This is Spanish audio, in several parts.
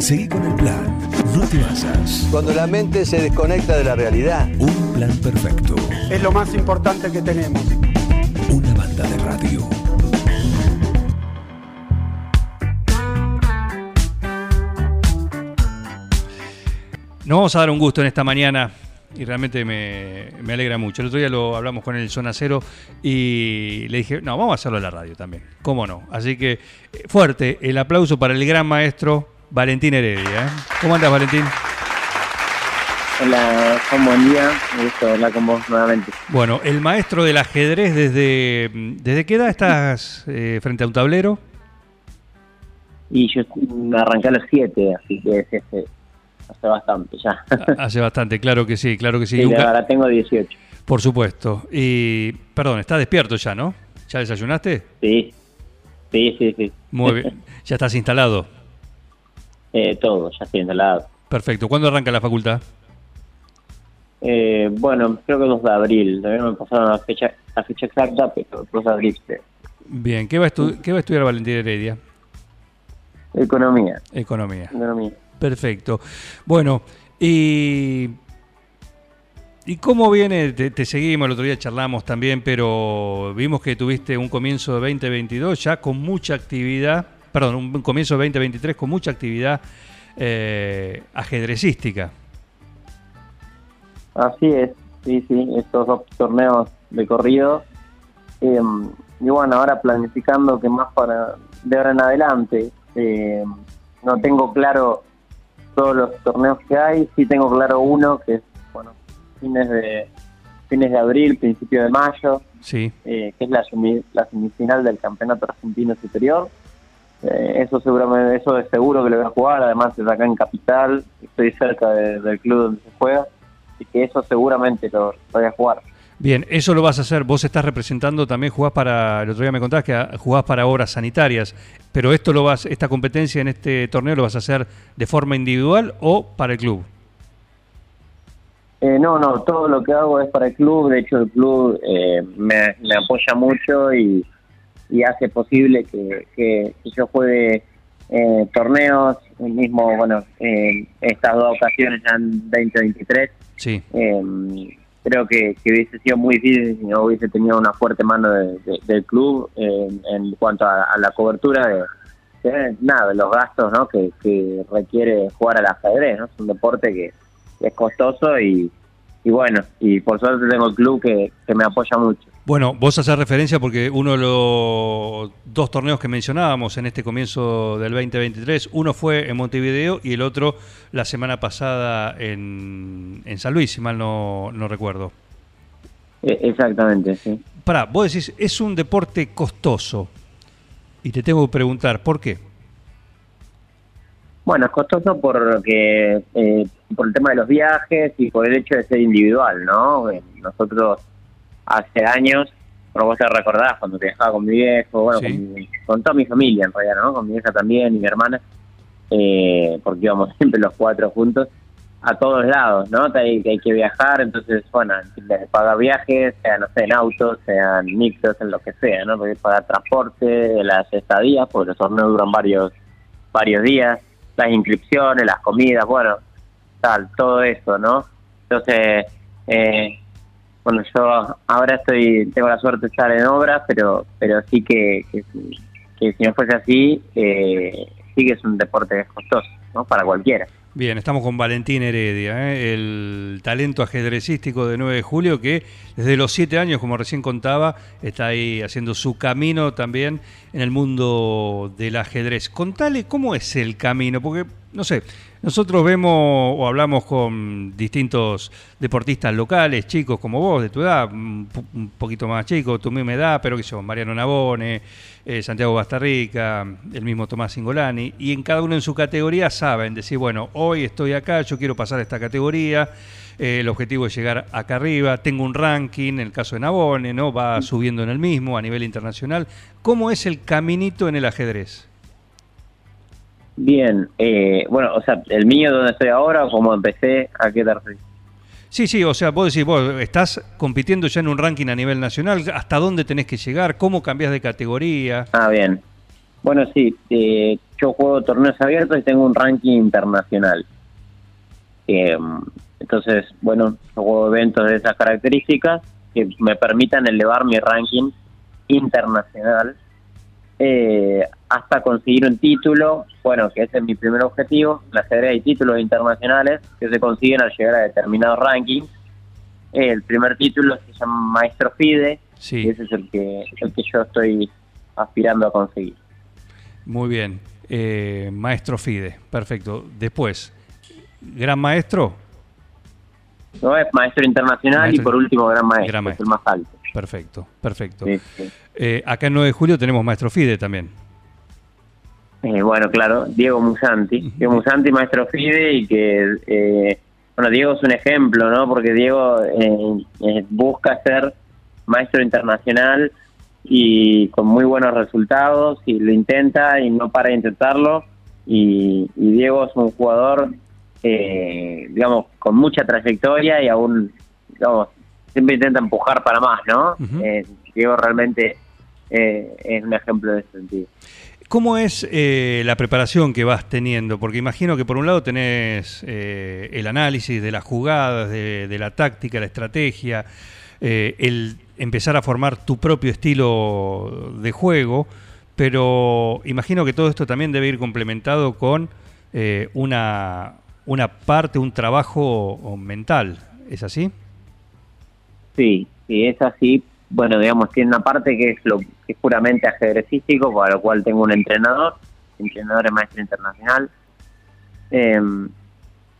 Seguí con el plan. No te basas. Cuando la mente se desconecta de la realidad. Un plan perfecto. Es lo más importante que tenemos. Una banda de radio. Nos vamos a dar un gusto en esta mañana y realmente me, me alegra mucho. El otro día lo hablamos con el Zona Cero y le dije, no, vamos a hacerlo en la radio también. ¿Cómo no? Así que eh, fuerte el aplauso para el gran maestro Valentín Heredia. ¿eh? ¿Cómo andas, Valentín? Hola, Juan, buen día. Me gusta hablar con vos nuevamente. Bueno, el maestro del ajedrez, ¿desde, desde qué edad estás eh, frente a un tablero? Y yo me arranqué a los 7, así que es ese, hace bastante ya. Hace bastante, claro que sí, claro que sí. Sí, Nunca- ahora tengo 18. Por supuesto. Y, perdón, ¿estás despierto ya, no? ¿Ya desayunaste? Sí, sí, sí, sí. Muy bien. ¿Ya estás instalado? Eh, todo, ya estoy instalado. Perfecto. ¿Cuándo arranca la facultad? Eh, bueno, creo que 2 de abril. Todavía no me pasaron la fecha, la fecha exacta, pero 2 de abril. Bien. ¿Qué va a, estu- qué va a estudiar Valentín Heredia? Economía, Economía. economía. Perfecto. Bueno, y, ¿y cómo viene? Te, te seguimos, el otro día charlamos también, pero vimos que tuviste un comienzo de 2022 ya con mucha actividad, perdón, un comienzo de 2023 con mucha actividad eh, ajedrecística. Así es, sí, sí, estos dos torneos de corrido. Eh, y bueno, ahora planificando que más para de ahora en adelante. eh, no tengo claro todos los torneos que hay, sí tengo claro uno que es, bueno, fines de fines de abril, principio de mayo, Sí, eh, que es la, la semifinal del Campeonato Argentino Superior. Eh, eso seguramente, eso es seguro que lo voy a jugar, además es acá en Capital, estoy cerca de- del club donde se juega, así que eso seguramente lo, lo voy a jugar. bien, eso lo vas a hacer. Vos estás representando también, jugás para, el otro día me contabas que ah, jugás para obras sanitarias, pero esto lo vas, esta competencia en este torneo lo vas a hacer de forma individual o para el club. Eh, no, no, todo lo que hago es para el club, de hecho el club eh, me, me apoya mucho y, y hace posible que, que- que yo juegue eh, torneos, el mismo, bueno, eh, estas dos ocasiones ya en 2023 Sí. Eh, creo que, que hubiese sido muy difícil si no hubiese tenido una fuerte mano de- de- del club eh, en cuanto a, a la cobertura de, de, nada, de los gastos ¿no? que, que requiere jugar al ajedrez. ¿no? Es un deporte que, que es costoso y, y bueno, y por suerte tengo el club que, que me apoya mucho. Bueno, vos haces referencia porque uno de los dos torneos que mencionábamos en este comienzo del 2023, uno fue en Montevideo y el otro la semana pasada en, en San Luis, si mal no, no recuerdo. Eh, exactamente, sí. Pará, vos decís, es un deporte costoso. Y te tengo que preguntar, ¿por qué? Bueno, es costoso porque eh, por el tema de los viajes y por el hecho de ser individual, ¿no? Eh, Nosotros hace años, por vos te recordás cuando viajaba con mi viejo, bueno, Sí. con, mi- con toda mi familia en realidad, ¿no? Con mi hija también y mi hermana, eh, porque íbamos siempre los cuatro juntos a todos lados, ¿no? Hay, hay que viajar, entonces, bueno, pagar viajes, sea, no sé, en autos, sean mixtos, en lo que sea, ¿no? Pagar transporte, las estadías, porque los torneos duran varios varios días, las inscripciones, las comidas, bueno, tal, todo eso, ¿no? Entonces, eh, bueno, yo ahora estoy, tengo la suerte de estar en obras, pero pero sí que, que, si- no fuese así, eh, sí que es un deporte costoso, ¿no? Para cualquiera. Bien, estamos con Valentín Heredia, ¿eh? el talento ajedrecístico de 9 de julio que desde los 7 años, como recién contaba, está ahí haciendo su camino también en el mundo del ajedrez. Contale cómo es el camino, porque, no sé, nosotros vemos o hablamos con distintos deportistas locales, chicos como vos, de tu edad, un po- un poquito más chicos, tu misma edad, pero que son Mariano Nabone, eh, Santiago Bastarrica, el mismo Tomás Singolani, y en cada uno en su categoría saben decir, bueno, hoy estoy acá, yo quiero pasar a esta categoría, eh, el objetivo es llegar acá arriba, tengo un ranking, en el caso de Nabone, ¿no? va subiendo en el mismo a nivel internacional. ¿Cómo es el caminito en el ajedrez? Bien, eh, bueno, o sea, el mío donde estoy ahora, como empecé, ¿a qué referís? Sí, sí, o sea, vos decís, vos estás compitiendo ya en un ranking a nivel nacional, ¿hasta dónde tenés que llegar? ¿Cómo cambias de categoría? Ah, bien. Bueno, sí, eh, yo juego torneos abiertos y tengo un ranking internacional. Eh, entonces, bueno, yo juego eventos de esas características que me permitan elevar mi ranking internacional eh, hasta conseguir un título, bueno, que ese es mi primer objetivo. La ajedrez hay títulos internacionales que se consiguen al llegar a determinados rankings. el primer título se llama Maestro FIDE, y ese es el que, el que yo estoy aspirando a conseguir. Muy bien, eh, Maestro FIDE, perfecto. Después, Gran Maestro. No, es Maestro Internacional y por último Gran Maestro, el más alto. Perfecto, perfecto. Eh, acá en 9 de julio tenemos Maestro FIDE también. Eh, bueno, claro, Diego Musanti. Diego Musanti, Maestro FIDE, y que, eh, bueno, Diego es un ejemplo, ¿no? Porque Diego busca ser maestro internacional y con muy buenos resultados, y lo intenta y no para de intentarlo. Y, Diego es un jugador, digamos, con mucha trayectoria y aún, digamos, siempre intenta empujar para más, ¿no? Eh, Diego realmente eh, es un ejemplo de ese sentido. ¿Cómo es eh, la preparación que vas teniendo? Porque imagino que por un lado tenés el análisis de las jugadas, de, la táctica, la estrategia, el empezar a formar tu propio estilo de juego, pero imagino que todo esto también debe ir complementado con una, una parte, un trabajo mental. ¿Es así? Sí, sí, es así. Bueno, digamos, tiene una parte que es lo que es puramente ajedrecístico, para lo cual tengo un entrenador, entrenador de maestro internacional. Em,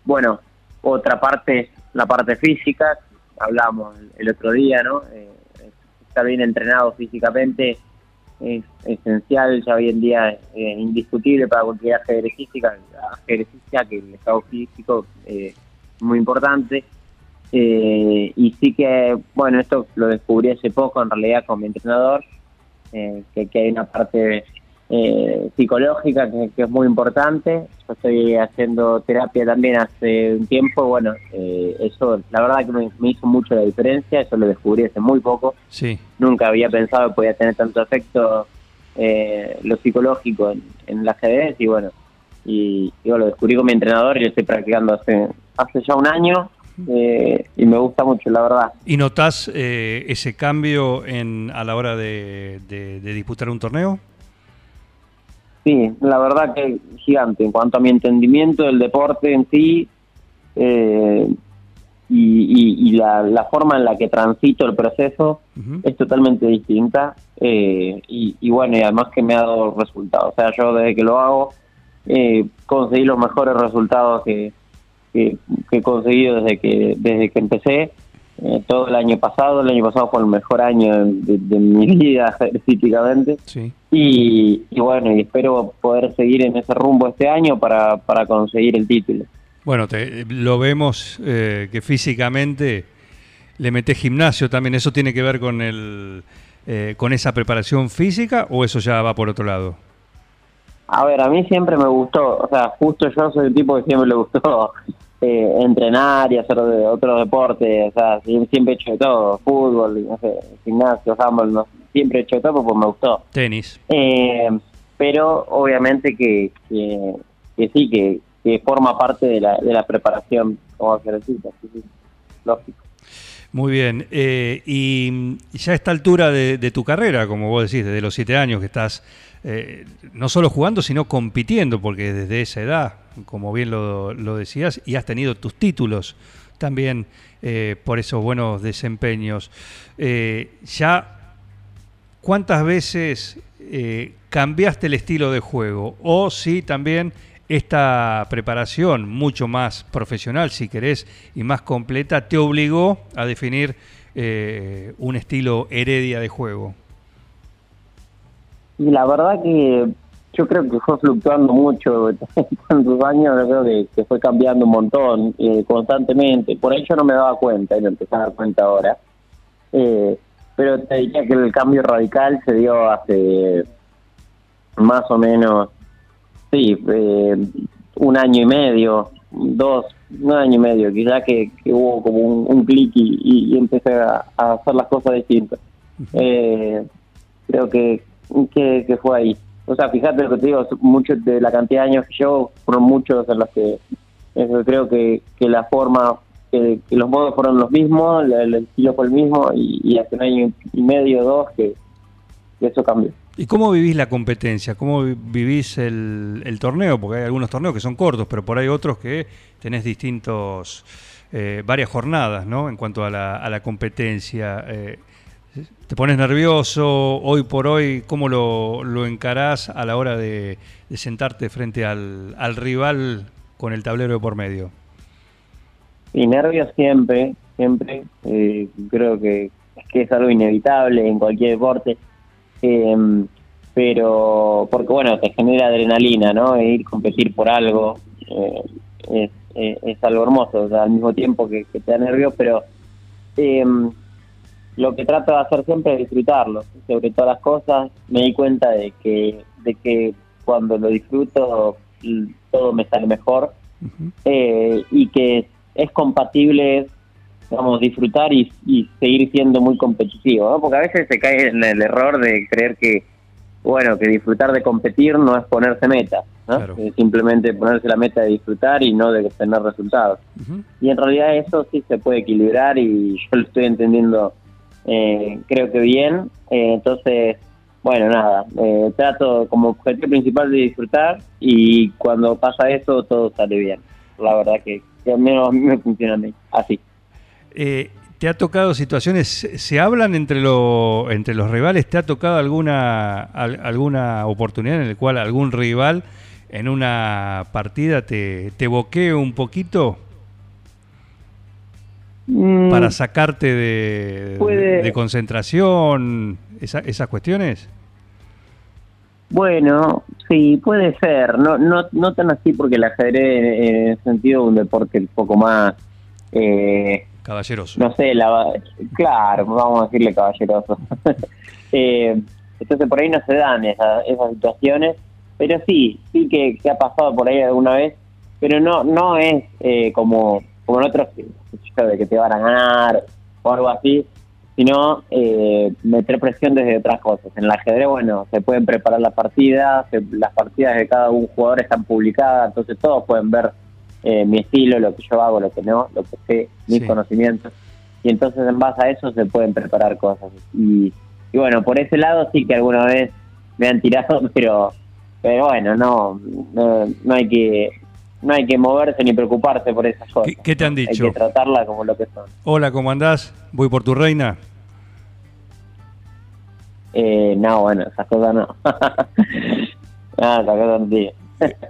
bueno, otra parte es la parte física, hablamos el otro día, ¿no? Eh, estar bien entrenado físicamente es esencial, ya hoy en día es indiscutible para cualquier ajedrecística, ajedrecista que el estado físico es muy importante. Eh, y sí que, bueno, esto lo descubrí hace poco en realidad con mi entrenador, eh, que, hay una parte eh, psicológica que, es muy importante. Yo estoy haciendo terapia también hace un tiempo, bueno, eso la verdad que me, hizo mucho la diferencia, eso lo descubrí hace muy poco. Sí. Nunca había pensado que podía tener tanto efecto lo psicológico en, en la ajedrez y bueno, y, y lo descubrí con mi entrenador y lo estoy practicando hace, hace ya un año eh, y me gusta mucho, la verdad. ¿Y notas eh, ese cambio en, a la hora de, disputar un torneo? Sí, la verdad que gigante en cuanto a mi entendimiento del deporte en sí eh, y, la, forma en la que transito el proceso es totalmente distinta y, y, bueno, y además que me ha dado resultados. O sea, yo desde que lo hago conseguí los mejores resultados que, que, he conseguido desde que desde que empecé eh, todo el año pasado. El año pasado fue el mejor año de, mi vida físicamente. Y, bueno, y espero poder seguir en ese rumbo este año para, para conseguir el título. Bueno, te, lo vemos eh, que físicamente le metes gimnasio también. ¿Eso tiene que ver con, el, eh, con esa preparación física o eso ya va por otro lado? A ver, a mí siempre me gustó, o sea, justo yo soy el tipo que siempre le gustó eh, entrenar y hacer de otros deportes, o sea, siempre he hecho de todo, fútbol, no sé, gimnasio, handball, siempre he hecho de todo porque me gustó. Tenis. Eh, pero obviamente que, que, sí, que, que, forma parte de la, de la preparación como ejercicio, sí, lógico. Muy bien. Eh, y ya a esta altura de, tu carrera, como vos decís, desde los siete años que estás eh, no solo jugando, sino compitiendo, porque desde esa edad, como bien lo, decías, y has tenido tus títulos también eh, por esos buenos desempeños. ya, ¿cuántas veces cambiaste el estilo de juego? O si también esta preparación mucho más profesional, si querés, y más completa, te obligó a definir eh, un estilo heredia de juego? Y la verdad que yo creo que fue fluctuando mucho tantos años, creo que, fue cambiando un montón eh, constantemente. Por ahí yo no me daba cuenta y me empecé a dar cuenta ahora. Eh, pero te diría que el cambio radical se dio hace más o menos Sí, eh, un año y medio, dos, un año y medio, quizá que, que hubo como un, clic y, empecé a, hacer las cosas distintas. Eh, creo que, que, fue ahí. o sea, fíjate lo que te digo, muchos de la cantidad de años que yo, fueron muchos en los que eso, creo que, que la forma, que, que los modos fueron los mismos, el, el estilo fue el mismo, y, y hace un año y medio, dos, que, que eso cambió. ¿Y cómo vivís la competencia? ¿Cómo vi- vivís el, torneo? Porque hay algunos torneos que son cortos, pero por ahí otros que tenés distintos, eh, varias jornadas, ¿no? En cuanto a la, competencia. Eh, ¿Te pones nervioso hoy por hoy? ¿Cómo lo, lo encarás a la hora de, sentarte frente al, al rival con el tablero de por medio? Y nervios siempre, siempre. eh, creo que, que es algo inevitable en cualquier deporte. Eh, pero, porque bueno, te genera adrenalina, ¿no? E ir a competir por algo eh, es, es, es algo hermoso, o sea, al mismo tiempo que, que te da nervios, pero eh, lo que trato de hacer siempre es disfrutarlo. Sobre todas las cosas, me di cuenta de que, de que cuando lo disfruto, todo me sale mejor eh, y que es compatible vamos disfrutar y, y seguir siendo muy competitivo ¿no? porque a veces se cae en el error de creer que bueno que disfrutar de competir no es ponerse meta ¿no? Claro. Es simplemente ponerse la meta de disfrutar y no de tener resultados y en realidad eso sí se puede equilibrar y yo lo estoy entendiendo eh, creo que bien Eh, entonces bueno nada eh, trato como objetivo principal de disfrutar y cuando pasa eso todo sale bien la verdad que, que al menos a mí me funciona a mí así Eh, ¿Te ha tocado situaciones, se hablan entre, lo- entre los rivales? ¿Te ha tocado alguna, al- alguna oportunidad en la cual algún rival en una partida te, te boquee un poquito Mm, para sacarte de, concentración? esa- ¿Esas cuestiones? Bueno, sí, puede ser. No, no, no tan así porque el ajedrez en el sentido de un deporte un poco más, eh, Caballeroso. no sé, la, claro, vamos a decirle caballeroso. Eh, entonces por ahí no se dan esa- esas situaciones, pero sí, sí que, que ha pasado por ahí alguna vez, pero no no es eh, como, como en otros de que te van a ganar o algo así, sino eh, meter presión desde otras cosas. En el ajedrez, bueno, se pueden preparar las partidas, se- las partidas de cada un jugador están publicadas, entonces todos pueden ver eh, mi estilo, lo que yo hago, lo que no, lo que sé, mis Sí. conocimientos. Y entonces en base a eso se pueden preparar cosas. Y, y bueno, por ese lado sí que alguna vez me han tirado, pero, pero bueno, no, no, no hay que no hay que moverse ni preocuparse por esas cosas. ¿Qué- te han Hay dicho? que tratarla como lo que son. Hola, ¿cómo andás? ¿Voy por tu reina? Eh, no, bueno, esas cosas no. no, esas cosas no.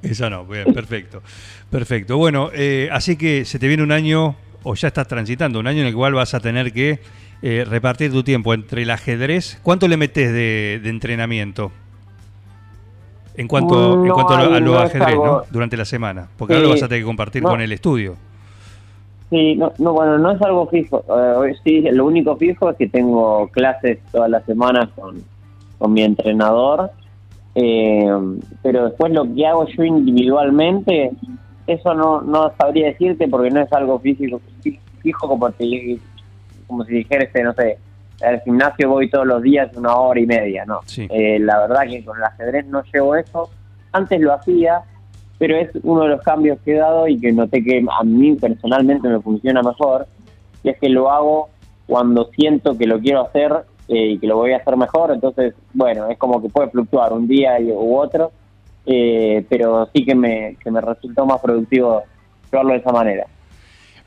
Esa no, bien, perfecto. Perfecto. Bueno, eh, así que se te viene un año, o ya estás transitando, un año en el cual vas a tener que eh, repartir tu tiempo entre el ajedrez. ¿Cuánto le metes de, de entrenamiento? En cuanto, en No cuanto a lo, a lo no ajedrez, ¿no? Durante la semana. Porque Sí. ahora lo vas a tener que compartir con el estudio. Sí, no, no, bueno, no es algo fijo. Eh, sí, lo único fijo es que tengo clases todas las semanas con, con mi entrenador. Eh, pero después lo que hago yo individualmente, eso no, no sabría decirte porque no es algo físico fijo como, te- como si dijeras, no sé, al gimnasio voy todos los días una hora y media, ¿no? Sí. Eh, la verdad que con el ajedrez no llevo eso. Antes lo hacía, pero es uno de los cambios que he dado y que noté que a mí personalmente me funciona mejor, y es que lo hago cuando siento que lo quiero hacer eh, y que lo voy a hacer mejor, entonces, bueno, es como que puede fluctuar un día y- u otro, eh, pero sí que me, que me resultó más productivo llevarlo de esa manera.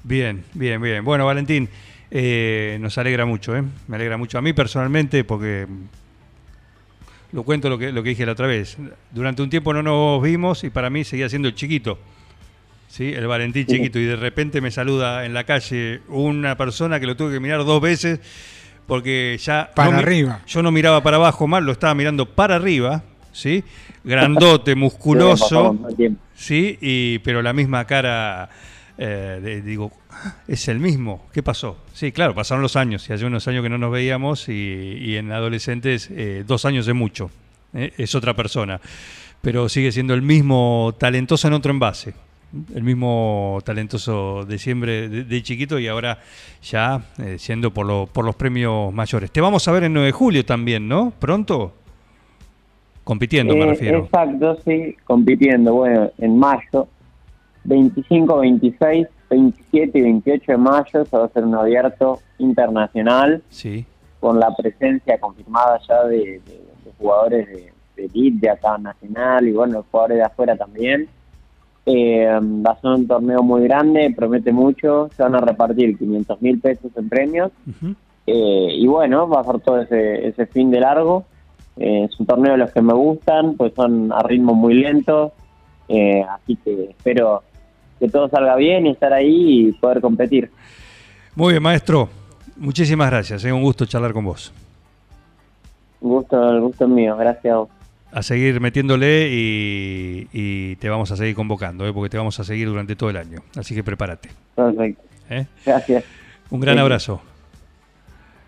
Bien, bien, bien. Bueno, Valentín, eh, nos alegra mucho, ¿eh? Me alegra mucho a mí personalmente porque lo cuento lo que, lo que dije la otra vez. Durante un tiempo no nos vimos y para mí seguía siendo el chiquito. ¿Sí? El Valentín Sí. chiquito. Y de repente me saluda en la calle una persona que lo tuve que mirar dos veces porque ya... Para no arriba. Yo no miraba para abajo más, lo estaba mirando para arriba, ¿sí? Grandote, musculoso. Sí, y, pero la misma cara, eh, de- digo, "Ah, es el mismo, ¿qué pasó? Sí, claro, pasaron los años, y hace unos años que no nos veíamos, y, y en adolescentes eh, dos años es mucho, eh, es otra persona, pero sigue siendo el mismo talentoso en otro envase, el mismo talentoso de siempre, de, de chiquito, y ahora ya eh, siendo por, lo- por los premios mayores. Te vamos a ver en 9 de julio también, ¿no? ¿Pronto? Compitiendo, me Eh, refiero. Exacto, sí, compitiendo. Bueno, en mayo, 25, 26, 27 y 28 de mayo se va a hacer un abierto internacional Sí. con la presencia confirmada ya de, de- de jugadores de, de elite, de acá nacional y bueno, jugadores de afuera también. Eh, va a ser un torneo muy grande, promete mucho, se van a repartir 500 mil pesos en premios eh, y bueno, va a ser todo ese, ese fin de largo. Eh, es un torneo de los que me gustan, pues son a ritmo muy lento, eh, así que espero que todo salga bien y estar ahí y poder competir. Muy bien, maestro. Muchísimas gracias. Es un gusto charlar con vos. Un gusto, el gusto es mío, gracias a vos. A seguir metiéndole y, y te vamos a seguir convocando, ¿eh? porque te vamos a seguir durante todo el año. Así que prepárate. Perfecto, ¿eh? gracias. Un gran Sí. abrazo.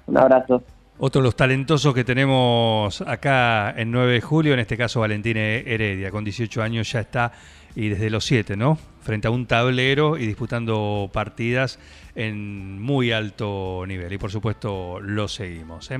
Un abrazo. Otro de los talentosos que tenemos acá en 9 de julio, en este caso Valentín Heredia, con 18 años ya está, y desde los 7, ¿no? Frente a un tablero y disputando partidas en muy alto nivel. Y por supuesto lo seguimos. ¿eh?